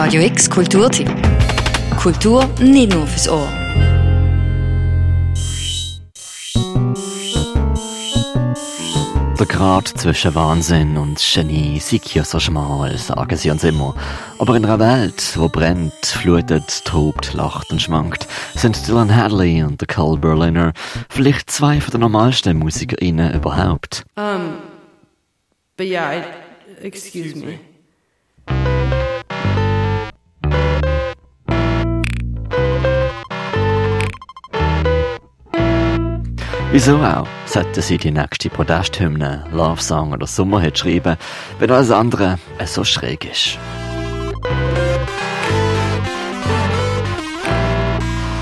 Radio X Kulturtipp. Kultur nicht nur fürs Ohr. Der Grad zwischen Wahnsinn und Genie sei ja so schmal, sagen sie uns immer. Aber in einer Welt, wo brennt, flutet, tobt, lacht und schwankt, sind Dylan Hadley und der Carl Berliner vielleicht zwei von den normalsten MusikerInnen überhaupt. Um, but yeah, I, excuse me. Wieso auch sollten sie die nächste Protesthymne, Love Song oder Sommerhit schreiben, wenn alles andere so schräg ist?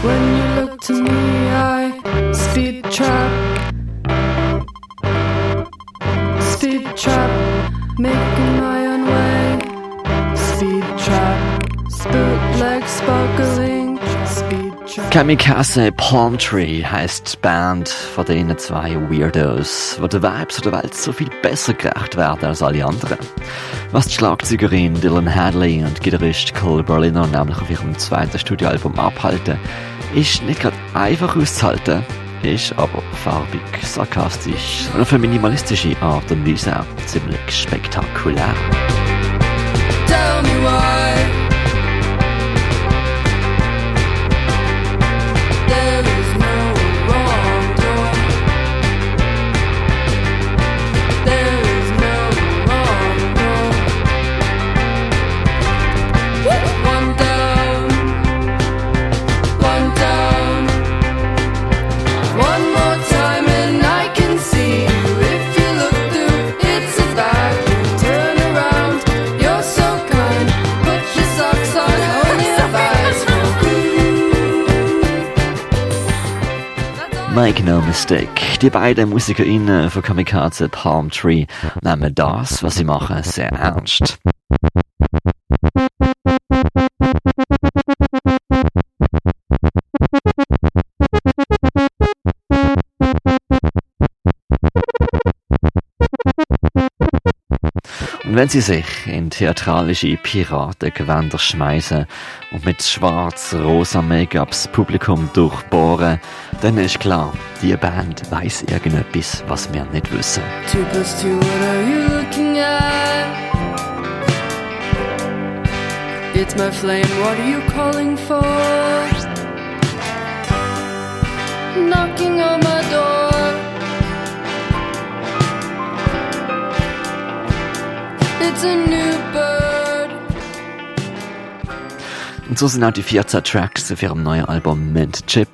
When you look to me, I speed trap. Speed trap, making my own way. Speed trap, bootleg sparkling. Kamikaze Palm Tree die Band von diesen zwei Weirdos, wo der Vibes der Welt so viel besser gerecht werden als alle anderen. Was die Schlagzeugerin Dylan Hadley und Gitarrist Cole Berliner nämlich auf ihrem zweiten Studioalbum abhalten, ist nicht gerade einfach auszuhalten, ist aber farbig, sarkastisch und auf eine minimalistische Art und Weise auch ziemlich spektakulär. Make no mistake, die beiden MusikerInnen von Kamikaze Palm Tree nehmen das, was sie machen, sehr ernst. Wenn sie sich in theatralische Piratengewänder schmeißen und mit schwarz-rosa Make-up das Publikum durchbohren, dann ist klar, die Band weiß irgendetwas, was wir nicht wissen. Two plus two, what are you looking at? It's my flame, what are you calling for? Knocking on my Und so sind auch die 14 Tracks auf ihrem neuen Album Mint Chip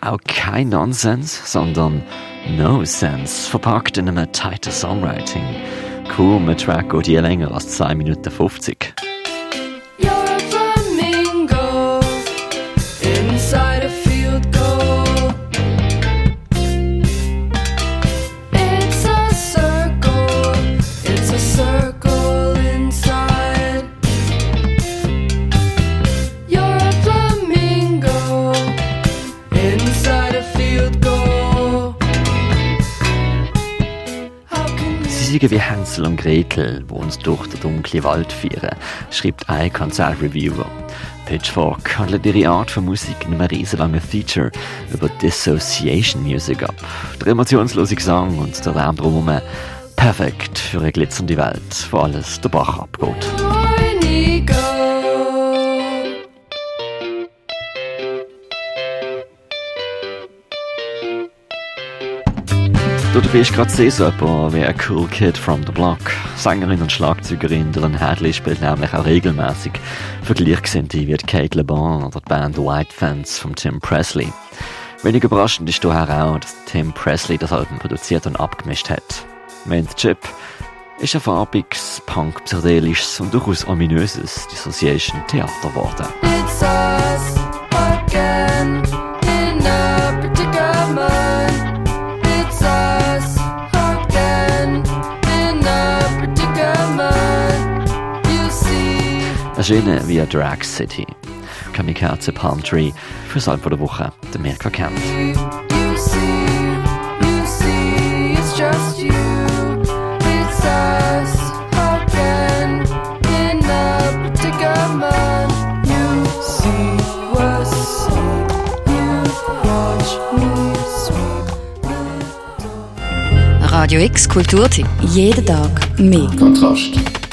auch kein Nonsens, sondern No Sense, verpackt in einem tighten Songwriting. Kaum ein Track geht je länger als 2 Minuten 50. sind wie Hänsel und Gretel, die uns durch den dunklen Wald führen, schreibt ein Konzertreviewer. Pitchfork handelt ihre Art von Musik in einem riesenlangen Feature über Dissociation Music ab. Der emotionslose Gesang und der Lärm drumherum perfekt für eine glitzernde Welt, wo alles der Bach abgeht. Du dabei ist gerade sehr jemand wie ein Cool Kid from the Block. Sängerin und Schlagzeugerin Dylan Hadley spielt nämlich auch regelmäßig für Gleichgesinnte wie Kate LeBon oder die Band White Fans von Tim Presley. Wenig überraschend ist daher auch, dass Tim Presley das Album produziert und abgemischt hat. Mint Chip ist ein farbiges, punk-psychedelisches und durchaus ominöses Dissociation-Theater geworden. erschienen uh, via Drag City. Kamikaze Palm Tree für das Album der Woche, der Mirka kennt. Radio X Kulturtipp. Jeden Tag mehr. Kontrast.